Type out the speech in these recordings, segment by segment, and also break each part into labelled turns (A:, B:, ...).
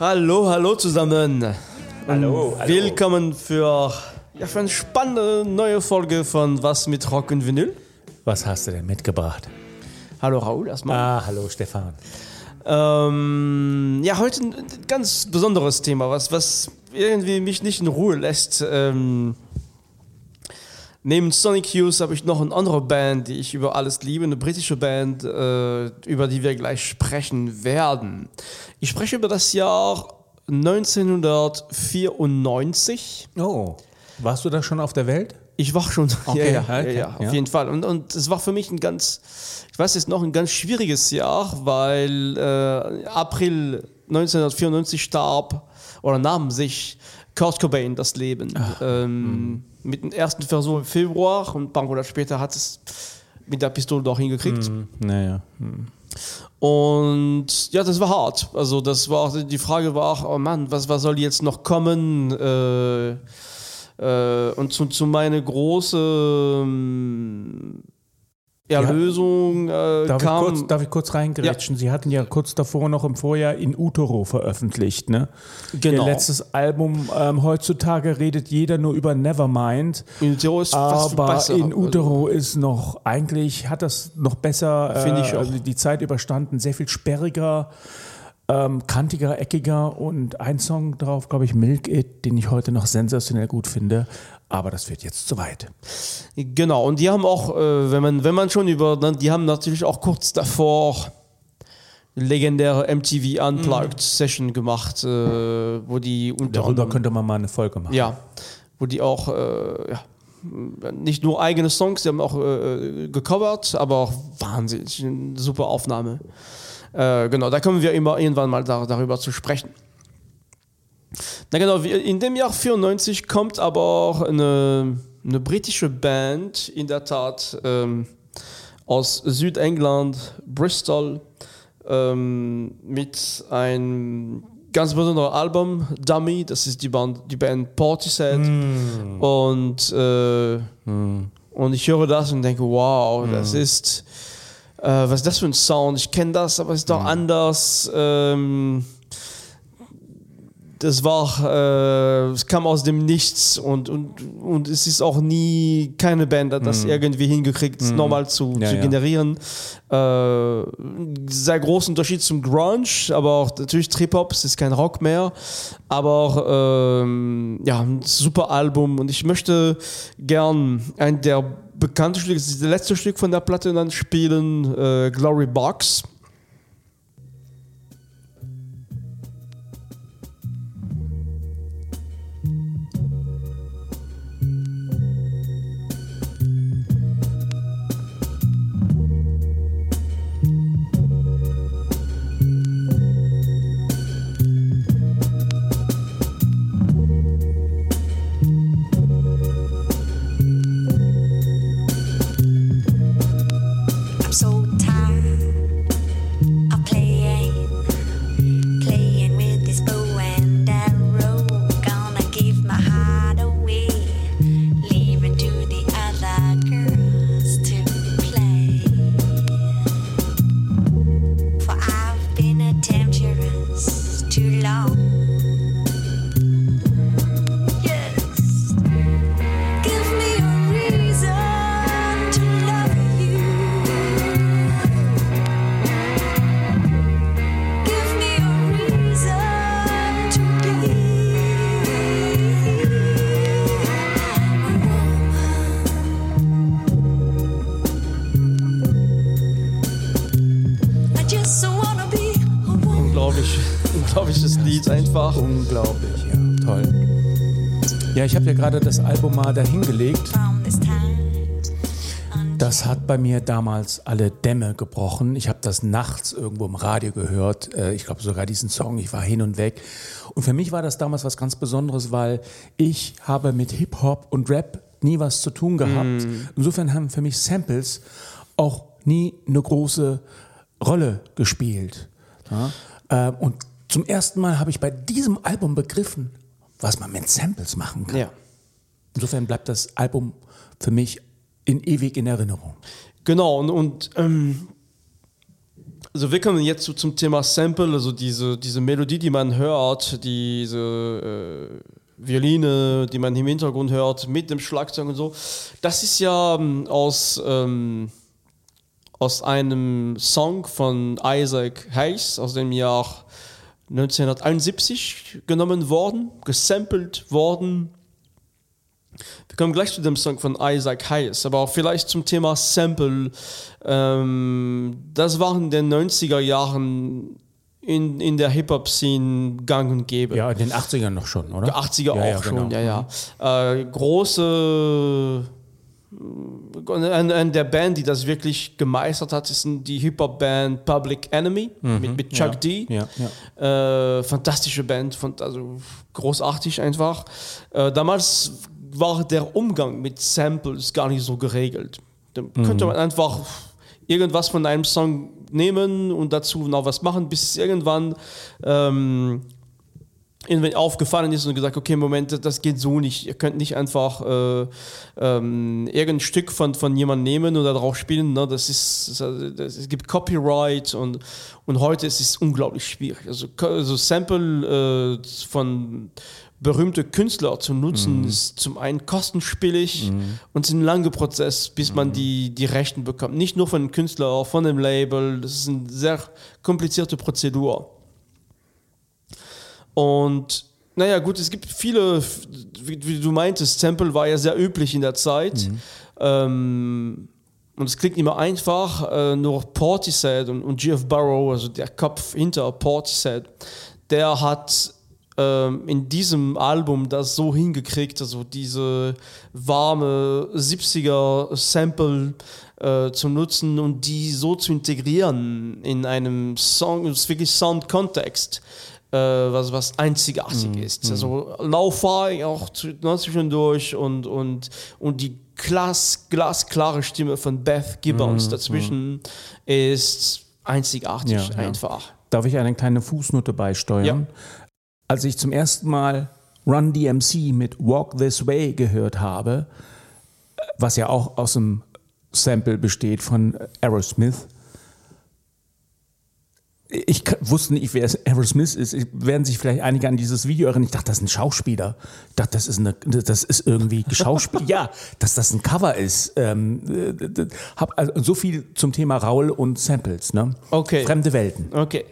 A: Hallo, hallo zusammen.
B: Hallo, hallo.
A: Willkommen für, ja, für eine spannende neue Folge von Was mit Rock und Vinyl.
B: Was hast du denn mitgebracht?
A: Hallo Raoul erstmal.
B: Ah, hallo Stefan.
A: Ähm, ja, heute ein ganz besonderes Thema, was, was irgendwie mich nicht in Ruhe lässt. Ähm, neben Sonic Youth habe ich noch eine andere Band, die ich über alles liebe, eine britische Band, äh, über die wir gleich sprechen werden. Ich spreche über das Jahr 1994.
B: Oh, warst du da schon auf der Welt?
A: Ich war schon,
B: Okay,
A: ja, ja,
B: okay,
A: ja, auf
B: ja.
A: jeden Fall. Und, und es war für mich ein ganz, ich weiß jetzt noch, ein ganz schwieriges Jahr, weil äh, April 1994 starb oder nahm sich Kurt Cobain das Leben. ähm, mit dem ersten Versuch im Februar und ein paar Monate später hat es mit der Pistole doch hingekriegt.
B: Naja.
A: Und ja, das war hart. Also das war die Frage war auch, oh Mann, was, was soll jetzt noch kommen? Äh, äh, und zu, zu meiner großen ähm, Erlösung äh,
B: Darf, ich
A: kam.
B: kurz, darf ich kurz reingrätschen? Sie hatten ja kurz davor noch im Vorjahr in Utero veröffentlicht, ne?
A: Genau.
B: Ihr letztes Album, ähm, heutzutage redet jeder nur über Nevermind.
A: in Utero ist fast
B: Aber
A: besser.
B: in Utero ist noch, eigentlich hat das noch besser
A: Finde ich
B: äh,
A: auch.
B: die Zeit überstanden, sehr viel sperriger, ähm, kantiger, eckiger und ein Song drauf, glaube ich, Milk It, den ich heute noch sensationell gut finde. Aber das wird jetzt zu weit.
A: Genau, und die haben auch, äh, wenn, man, wenn man schon über, ne, die haben natürlich auch kurz davor legendäre MTV Unplugged Session gemacht, äh, wo die unter
B: Darüber
A: anderem-
B: könnte man mal eine Folge machen.
A: Ja, wo die auch äh, ja, nicht nur eigene Songs, die haben auch äh, gecovert, aber auch wahnsinnig eine super Aufnahme. Äh, genau, da kommen wir immer irgendwann mal da, darüber zu sprechen. Na genau, in dem Jahr 94 kommt aber auch eine, eine britische Band, in der Tat ähm, aus Südengland, Bristol, ähm, mit einem ganz besonderen Album, Dummy, das ist die Band, die Band Portishead. Und, äh, und ich höre das und denke, wow, das ist, äh, was ist das für ein Sound? Ich kenne das, aber es ist doch anders. Ähm, das war, äh, es kam aus dem Nichts und, und, und es ist auch nie keine Band hat das irgendwie hingekriegt, es nochmal zu,
B: Ja,
A: zu
B: ja.
A: generieren. Äh, sehr großen Unterschied zum Grunge, aber auch natürlich Trip-Hop, es ist kein Rock mehr, aber auch, ähm, ja, ein super Album und ich möchte gern ein der bekannten Stücke, das ist das letzte Stück von der Platte dann spielen, äh, Glory Box. Unglaublich, unglaubliches Lied einfach.
B: Unglaublich, ja. Toll. Ja, ich habe ja gerade das Album mal dahingelegt. Das hat bei mir damals alle Dämme gebrochen. Ich habe das nachts irgendwo im Radio gehört. Äh, Ich glaube sogar diesen Song. Ich war hin und weg. Und für mich war das damals was ganz Besonderes, weil ich habe mit Hip-Hop und Rap nie was zu tun gehabt. Insofern haben für mich Samples auch nie eine große Rolle gespielt. Ja? Ähm, Und zum ersten Mal habe ich bei diesem Album begriffen, was man mit Samples machen kann.
A: Ja.
B: Insofern bleibt das Album für mich in ewig in Erinnerung.
A: Genau, und, und ähm, Also wir kommen jetzt zu, zum Thema Sample, also diese, diese Melodie, die man hört, diese äh, Violine, die man im Hintergrund hört, mit dem Schlagzeug und so. Das ist ja ähm, aus, ähm, aus einem Song von Isaac Hayes aus dem Jahr 1971 genommen worden, gesampelt worden. Wir kommen gleich zu dem Song von Isaac Hayes, aber auch vielleicht zum Thema Sample. Ähm, das war in den 90er Jahren in, in der Hip-Hop-Szene gang und gäbe.
B: Ja, in den 80ern noch schon, oder?
A: 80er
B: Ja, ja,
A: auch schon,
B: genau.
A: ja, ja. Äh, große. Eine, eine der Band, die das wirklich gemeistert hat, ist die Hip-Hop-Band Public Enemy mit, mit Chuck
B: ja,
A: D.
B: ja,
A: Äh, fantastische Band, also großartig einfach. Äh, damals war der Umgang mit Samples gar nicht so geregelt. Da könnte man einfach irgendwas von einem Song nehmen und dazu noch was machen, bis es irgendwann ähm, aufgefallen ist und gesagt, okay, Moment, das geht so nicht. Ihr könnt nicht einfach äh, ähm, irgendein Stück von, von jemandem nehmen oder darauf spielen. Ne? Das ist, es gibt Copyright und, und heute ist es unglaublich schwierig. Also, also Sample äh, von berühmte Künstler zu nutzen, ist zum einen kostenspielig und es ist ein langer Prozess, bis man die, die Rechten bekommt. Nicht nur von dem Künstler, auch von dem Label. Das ist eine sehr komplizierte Prozedur. Und naja, gut, es gibt viele, wie, wie du meintest, Sample war ja sehr üblich in der Zeit. Ähm, und es klingt immer einfach, äh, nur Portishead und, und Geoff Barrow, also der Kopf hinter Portishead, der hat ähm, in diesem Album das so hingekriegt, also diese warme 70er Sample äh, zu nutzen und die so zu integrieren in einem Song, das ist wirklich Sound-Kontext, was, was einzigartig ist. Also Lo-Fi auch zu, ne, zwischendurch und, und, und die glas, glasklare Stimme von Beth Gibbons dazwischen ist einzigartig
B: Ja, ja.
A: einfach.
B: Darf ich eine kleine Fußnote beisteuern? Als ich zum ersten Mal Run DMC mit Walk This Way gehört habe, was ja auch aus einem Sample besteht von Aerosmith, ich wusste nicht, wer Aerosmith ist. Ich- Werden sich vielleicht einige an dieses Video erinnern. Ich dachte, das ist ein Schauspieler. Ich dachte, das ist, eine, das ist irgendwie geschauspielt. ja, dass das ein Cover ist. Ähm, äh, hab also so viel zum Thema Raul und Samples. Ne?
A: Okay.
B: Fremde Welten.
A: Okay.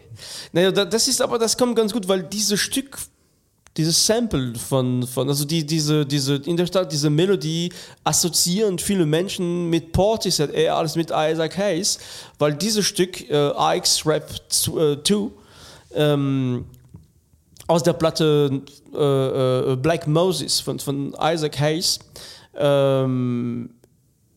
A: Naja, da- das ist aber, das kommt ganz gut, weil dieses Stück, dieses Sample von, von also die, diese, diese, in der Stadt, diese Melodie assoziieren viele Menschen mit Portishead, eher als mit Isaac Hayes, weil dieses Stück, äh, Ike's Rap 2, ähm, aus der Platte äh, äh, Black Moses von, von Isaac Hayes, ähm,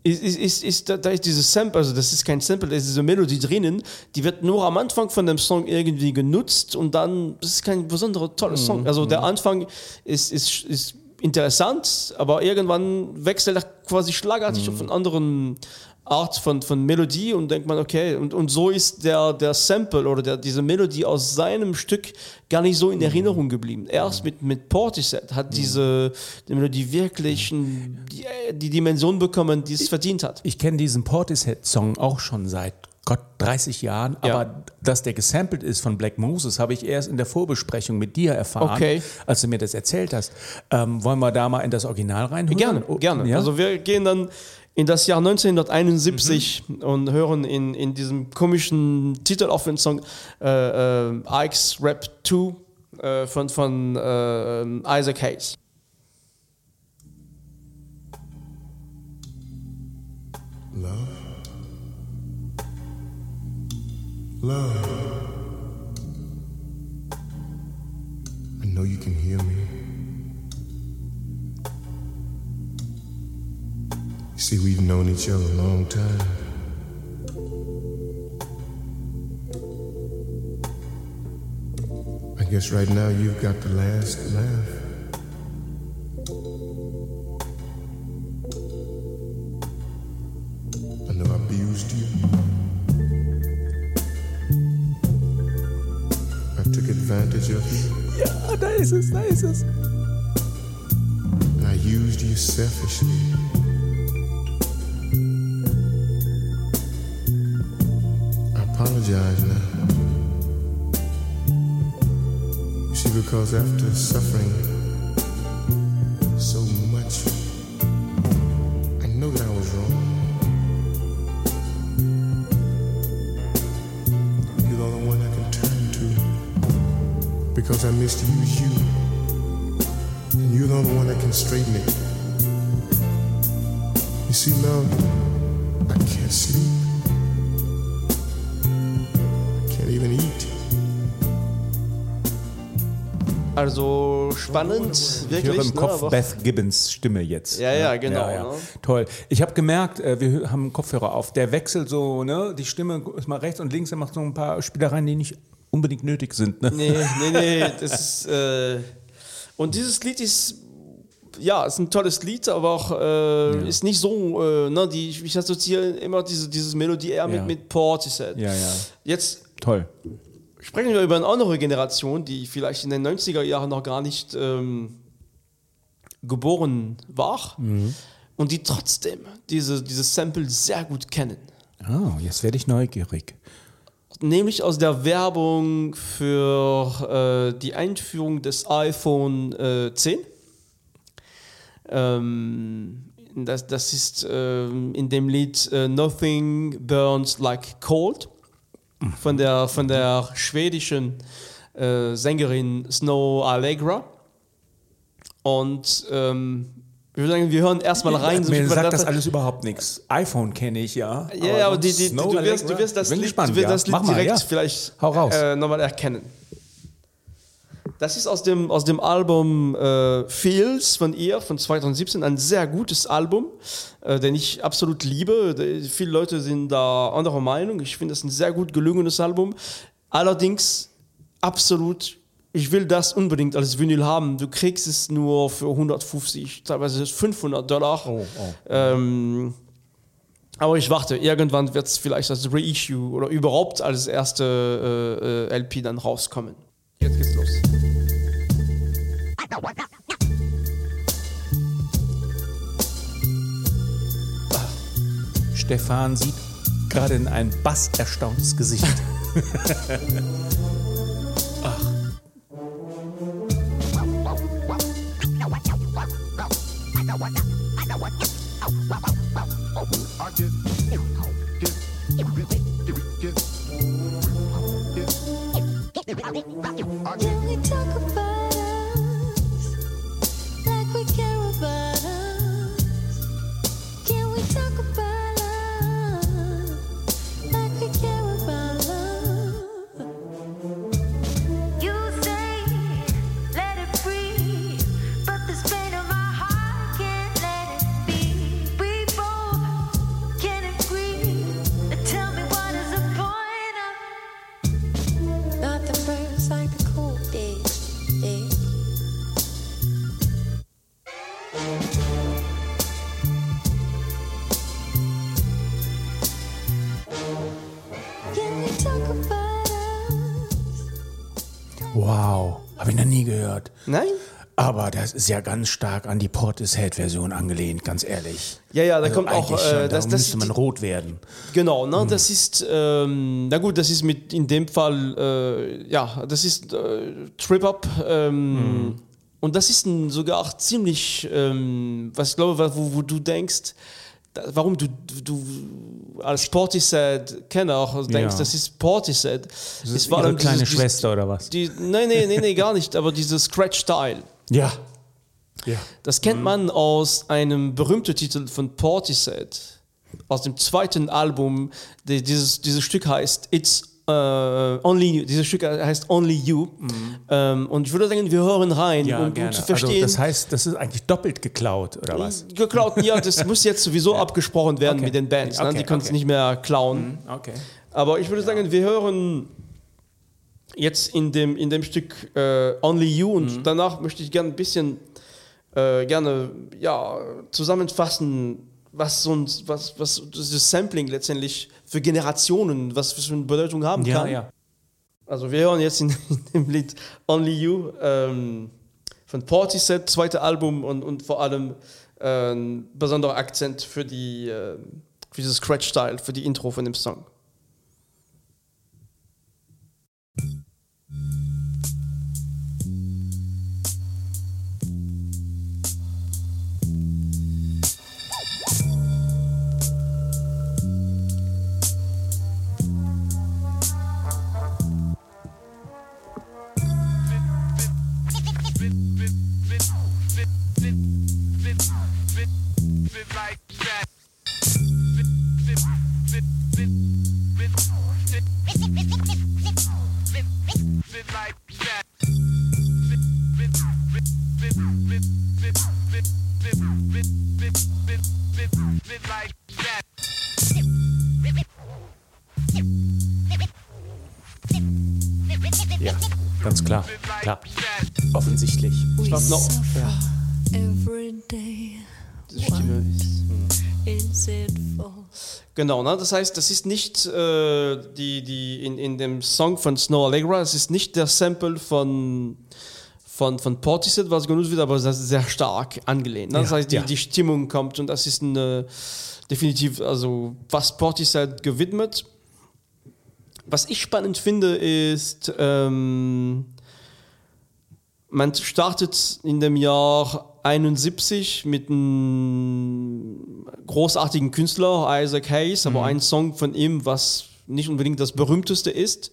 A: ist, ist, ist, ist, da, da ist dieses Sample, also das ist kein Sample, da ist diese Melodie drinnen, die wird nur am Anfang von dem Song irgendwie genutzt und dann, das ist kein besonderer toller Song. Also der Anfang ist, ist, ist interessant, aber irgendwann wechselt er quasi schlagartig auf einen anderen Art von, von Melodie und denkt man, okay, und, und so ist der, der Sample oder der, diese Melodie aus seinem Stück gar nicht so in Erinnerung geblieben. Erst mit, mit Portishead hat diese die Melodie wirklich die, die Dimension bekommen, die es verdient hat.
B: Ich kenne diesen Portishead-Song auch schon seit Gott 30 Jahren,
A: Ja.
B: aber dass der gesampelt ist von Black Moses, habe ich erst in der Vorbesprechung mit dir erfahren,
A: Okay.
B: als du mir das erzählt hast. Ähm, wollen wir da mal in das Original reinhören?
A: Gerne,
B: Oh,
A: gerne.
B: Ja?
A: Also wir gehen dann in das Jahr 1971 und hören in, in diesem komischen Titel auf den Song äh, äh, Ike's Rap 2 äh, von, von äh, Isaac Hayes.
C: I know you can hear me. See, we've known each other a long time. I guess right now you've got the last laugh. Cause after suffering,
A: Spannend,
B: Ich
A: wirklich.
B: höre im
A: ne,
B: Kopf Beth Gibbons Stimme jetzt.
A: Ja, ja, genau, ne?
B: Toll. Ich habe gemerkt, äh, wir haben einen Kopfhörer auf. Der wechselt so, ne? Die Stimme ist mal rechts und links. Er macht so ein paar Spielereien, die nicht unbedingt nötig sind. Ne?
A: Nee, nee, nee, das ist. Äh, und dieses Lied ist. Ja, ist ein tolles Lied, aber auch äh, ist nicht so, äh, ne, die, ich assoziiere immer diese, dieses Melodie eher mit,
B: Ja.
A: mit Portishead.
B: Ja, ja.
A: Jetzt
B: Toll.
A: Sprechen wir über eine andere Generation, die vielleicht in den 90er Jahren noch gar nicht ähm, geboren war und die trotzdem diese, dieses Sample sehr gut kennen.
B: Ah, jetzt werde ich neugierig.
A: Nämlich aus der Werbung für äh, die Einführung des iPhone äh, 10. Ähm, das, das ist ähm, in dem Lied äh, Nothing Burns Like Cold von der, von der schwedischen äh, Sängerin Snow Allegra. Und ähm, ich würde sagen, wir hören erstmal rein.
B: Mir sagt das alles überhaupt nichts. iPhone kenne ich ja.
A: ja, ja, aber die, die, du, wirst, du wirst das Lied,
B: gespannt,
A: du wirst das Lied
B: Mach mal,
A: direkt
B: ja.
A: vielleicht
B: Hau raus.
A: Äh, nochmal erkennen. Das ist aus dem, aus dem Album äh, Feels von ihr von 2017, ein sehr gutes Album, äh, den ich absolut liebe. Da- Viele Leute sind da anderer Meinung. Ich finde es ein sehr gut gelungenes Album. Allerdings absolut, ich will das unbedingt als Vinyl haben. Du kriegst es nur für 150, teilweise 500 Dollar.
B: Oh,
A: Ähm, aber ich warte, irgendwann wird es vielleicht als Reissue oder überhaupt als erste äh, äh, LP dann rauskommen. Jetzt geht's los.
B: Stefan sieht gerade in ein basserstauntes Gesicht.
D: Can we talk about
B: Wow, habe ich noch nie gehört.
A: Nein?
B: Aber das ist ja ganz stark an die Portishead-Version angelehnt, ganz ehrlich.
A: Ja, ja, da
B: Also
A: kommt auch,
B: schon,
A: äh, das-
B: da
A: das-
B: müsste man rot werden.
A: Genau, ne? das ist, ähm, na gut, das ist mit in dem Fall, äh, ja, das ist äh, Trip-Up. Ähm, Und das ist ein, sogar ziemlich, ähm, was ich glaube, wo, wo du denkst, warum du, du als Portishead-Kenner auch denkst,
B: Ja.
A: das ist Portishead.
B: Das ist ihre kleine Schwester oder was?
A: Die, nein, nein, nein, nee, gar nicht, aber dieses Scratch-Style.
B: Ja. Ja.
A: Das kennt man aus einem berühmten Titel von Portishead, aus dem zweiten Album. Die, dieses, dieses Stück heißt It's äh, Only Dieses Stück heißt Only You. Ähm, und ich würde sagen, wir hören rein,
B: Mhm. Ja,
A: um, um
B: gerne.
A: zu verstehen.
B: Also das heißt, das ist eigentlich doppelt geklaut, oder was?
A: geklaut, ja, das muss jetzt sowieso abgesprochen werden
B: Okay.
A: mit den Bands. ne?
B: Okay,
A: Die können es
B: okay. Mhm.
A: nicht mehr klauen.
B: Okay.
A: Aber ich würde sagen, wir hören jetzt in dem, in dem Stück äh, Only You und
B: Mhm.
A: danach möchte ich gerne ein bisschen äh, gerne ja, zusammenfassen, was so ein, was, was das Sampling letztendlich für Generationen, was für eine Bedeutung haben
B: Ja,
A: kann.
B: ja.
A: Also wir hören jetzt in, in dem Lied Only You ähm, von Portishead, zweite Album und, und vor allem äh, ein besonderer Akzent für die äh, für dieses Scratch-Style, für die Intro von dem Song.
B: Ja, ganz klar. Klar. Offensichtlich.
D: Ich
A: glaube noch. Ja. Stimme ist,
D: hm.
A: Genau, ne? das heißt, das ist nicht äh, die, die in, in dem Song von Snow Allegra, das ist nicht der Sample von von, von Portishead, was genutzt wird, aber das ist sehr stark angelehnt. Ne? Das
B: Ja,
A: heißt, die,
B: ja.
A: die Stimmung kommt und das ist ein, äh, definitiv, also was Portishead gewidmet. Was ich spannend finde, ist, ähm, man startet in dem Jahr 71 mit einem großartigen Künstler, Isaac Hayes, aber ein Song von ihm, was nicht unbedingt das berühmteste ist.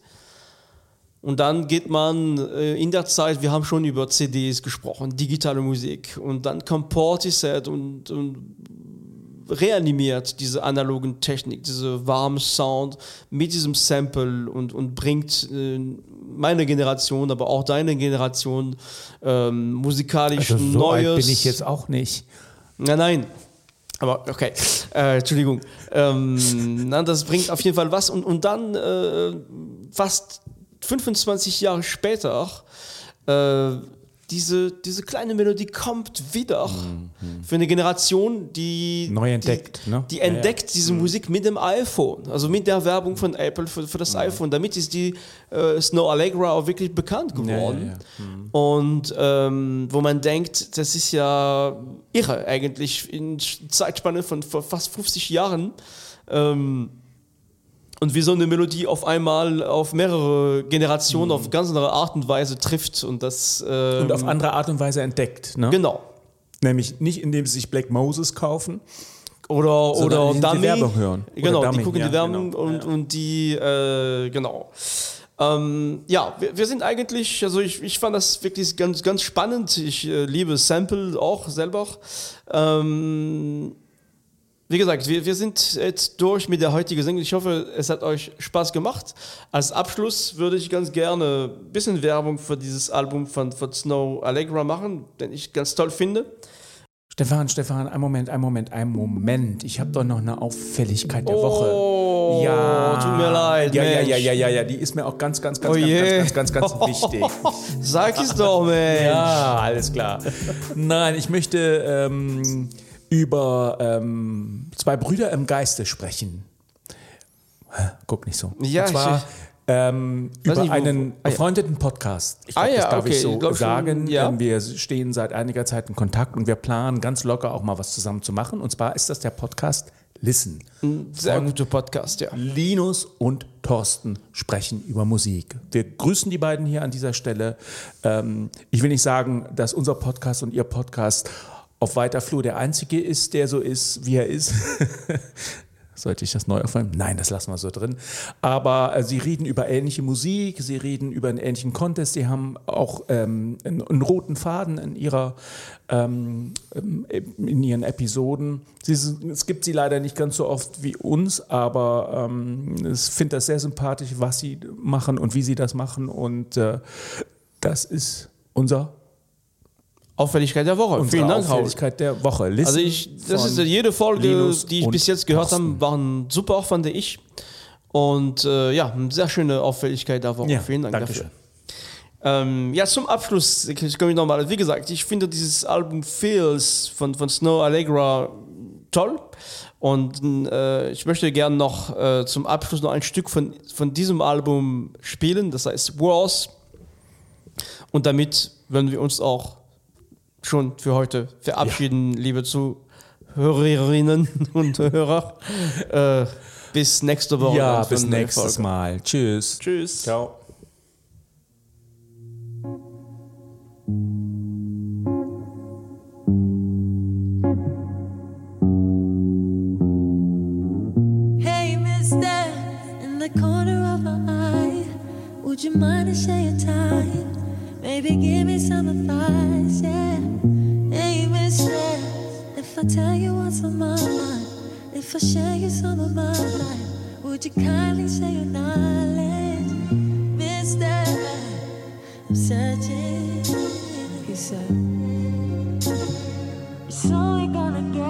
A: Und dann geht man äh, in der Zeit, wir haben schon über CDs gesprochen, digitale Musik. Und dann kommt Portishead und, und reanimiert diese analogen Technik, diese warme Sound mit diesem Sample und, und bringt äh, meine Generation, aber auch deine Generation ähm, musikalisch
B: Also so
A: Neues.
B: alt bin ich jetzt auch nicht.
A: Nein, nein. Aber okay, äh, Entschuldigung. Ähm, na, das bringt auf jeden Fall was. Und, und dann äh, fast 25 Jahre später, äh, diese, diese kleine Melodie kommt wieder für eine Generation, die
B: Neu entdeckt,
A: die,
B: ne?
A: die
B: Ja, ja.
A: entdeckt diese Musik mit dem iPhone, also mit der Werbung von Apple für, für das iPhone. Damit ist die äh, Snow Allegra auch wirklich bekannt
B: Ja, ja,
A: geworden.
B: ja.
A: Und ähm, wo man denkt, das ist ja irre eigentlich in Zeitspanne von fast 50 Jahren. Ähm, und wie so eine Melodie auf einmal auf mehrere Generationen auf ganz andere Art und Weise trifft und das ähm,
B: Und auf andere Art und Weise entdeckt. Ne?
A: genau
B: Nämlich nicht, indem sie sich Black Moses kaufen.
A: oder oder Dummy
B: Werbung hören.
A: Genau
B: Dummy,
A: die gucken
B: ja,
A: die Werbung
B: genau.
A: und, und die äh, genau ähm, ja, wir, wir sind eigentlich, also ich, ich fand das wirklich ganz, ganz spannend. Ich äh, liebe Sample auch selber. Ähm, wie gesagt, wir, wir sind jetzt durch mit der heutigen Sendung. Ich hoffe, es hat euch Spaß gemacht. Als Abschluss würde ich ganz gerne ein bisschen Werbung für dieses Album von, von Snow Allegra machen, den ich ganz toll finde.
B: Stefan, Stefan, ein Moment, ein Moment, ein Moment. Ich habe doch noch eine Auffälligkeit der Woche.
A: Oh, tut mir leid,
B: Ja, ja,
A: Mensch.
B: ja, ja, ja, ja, die ist mir auch ganz, ganz, ganz,
A: Oh
B: ganz, ganz, ganz, ganz, ganz wichtig.
A: Sag es doch, Mensch.
B: Ja, alles klar. Nein, ich möchte ähm, über ähm, zwei Brüder im Geiste sprechen. Guck nicht so.
A: Ja,
B: Und zwar
A: ich-
B: ähm, über
A: nicht,
B: einen
A: ah,
B: befreundeten Podcast. Ich
A: Ah,
B: glaub,
A: ja,
B: das darf
A: okay,
B: ich so
A: ich glaub schon,
B: sagen.
A: ja.
B: Wir stehen seit einiger Zeit in Kontakt und wir planen ganz locker auch mal was zusammen zu machen. Und zwar ist das der Podcast Listen.
A: Sehr guter Podcast, ja.
B: Linus und Thorsten sprechen über Musik. Wir grüßen die beiden hier an dieser Stelle. Ähm, ich will nicht sagen, dass unser Podcast und ihr Podcast auf weiter Flur der einzige ist, der so ist, wie er ist. Sollte ich das neu aufnehmen? Nein, das lassen wir so drin. Aber äh, sie reden über ähnliche Musik, sie reden über einen ähnlichen Contest, sie haben auch ähm, einen, einen roten Faden in ihrer ähm, ähm, in ihren Episoden. Sie, es gibt sie leider nicht ganz so oft wie uns, aber ähm, ich finde das sehr sympathisch, was sie machen und wie sie das machen. Und äh, das ist unser
A: Auffälligkeit der Woche.
B: unsere
A: Vielen Dank, Raul.
B: Auffälligkeit der Woche. Listen
A: Also ich, das ist jede Folge,
B: Linus
A: die ich bis jetzt gehört habe, waren super, fand ich. Und äh, ja, eine sehr schöne Auffälligkeit der Woche.
B: Ja,
A: Vielen Dank
B: Dankeschön.
A: dafür. Ähm, ja, zum Abschluss, ich komme nochmal. Wie gesagt, ich finde dieses Album Feels von, von Snow Allegra toll. Und äh, ich möchte gerne noch äh, zum Abschluss noch ein Stück von, von diesem Album spielen, das heißt Wars. Und damit werden wir uns auch schon für heute verabschieden, liebe Zuhörerinnen und Hörer. Äh, bis nächste Woche.
B: Ja, bis nächstes
A: Folge.
B: Mal. Tschüss.
A: Tschüss.
B: Ciao.
D: Hey, mister, in the corner of my eye, would you mind to share your time? Maybe give me some advice, yeah. Hey, mister, if I tell you what's on my mind, if I share you some of my life, would you kindly share your knowledge? Mister, I'm searching, he said. It's only gonna get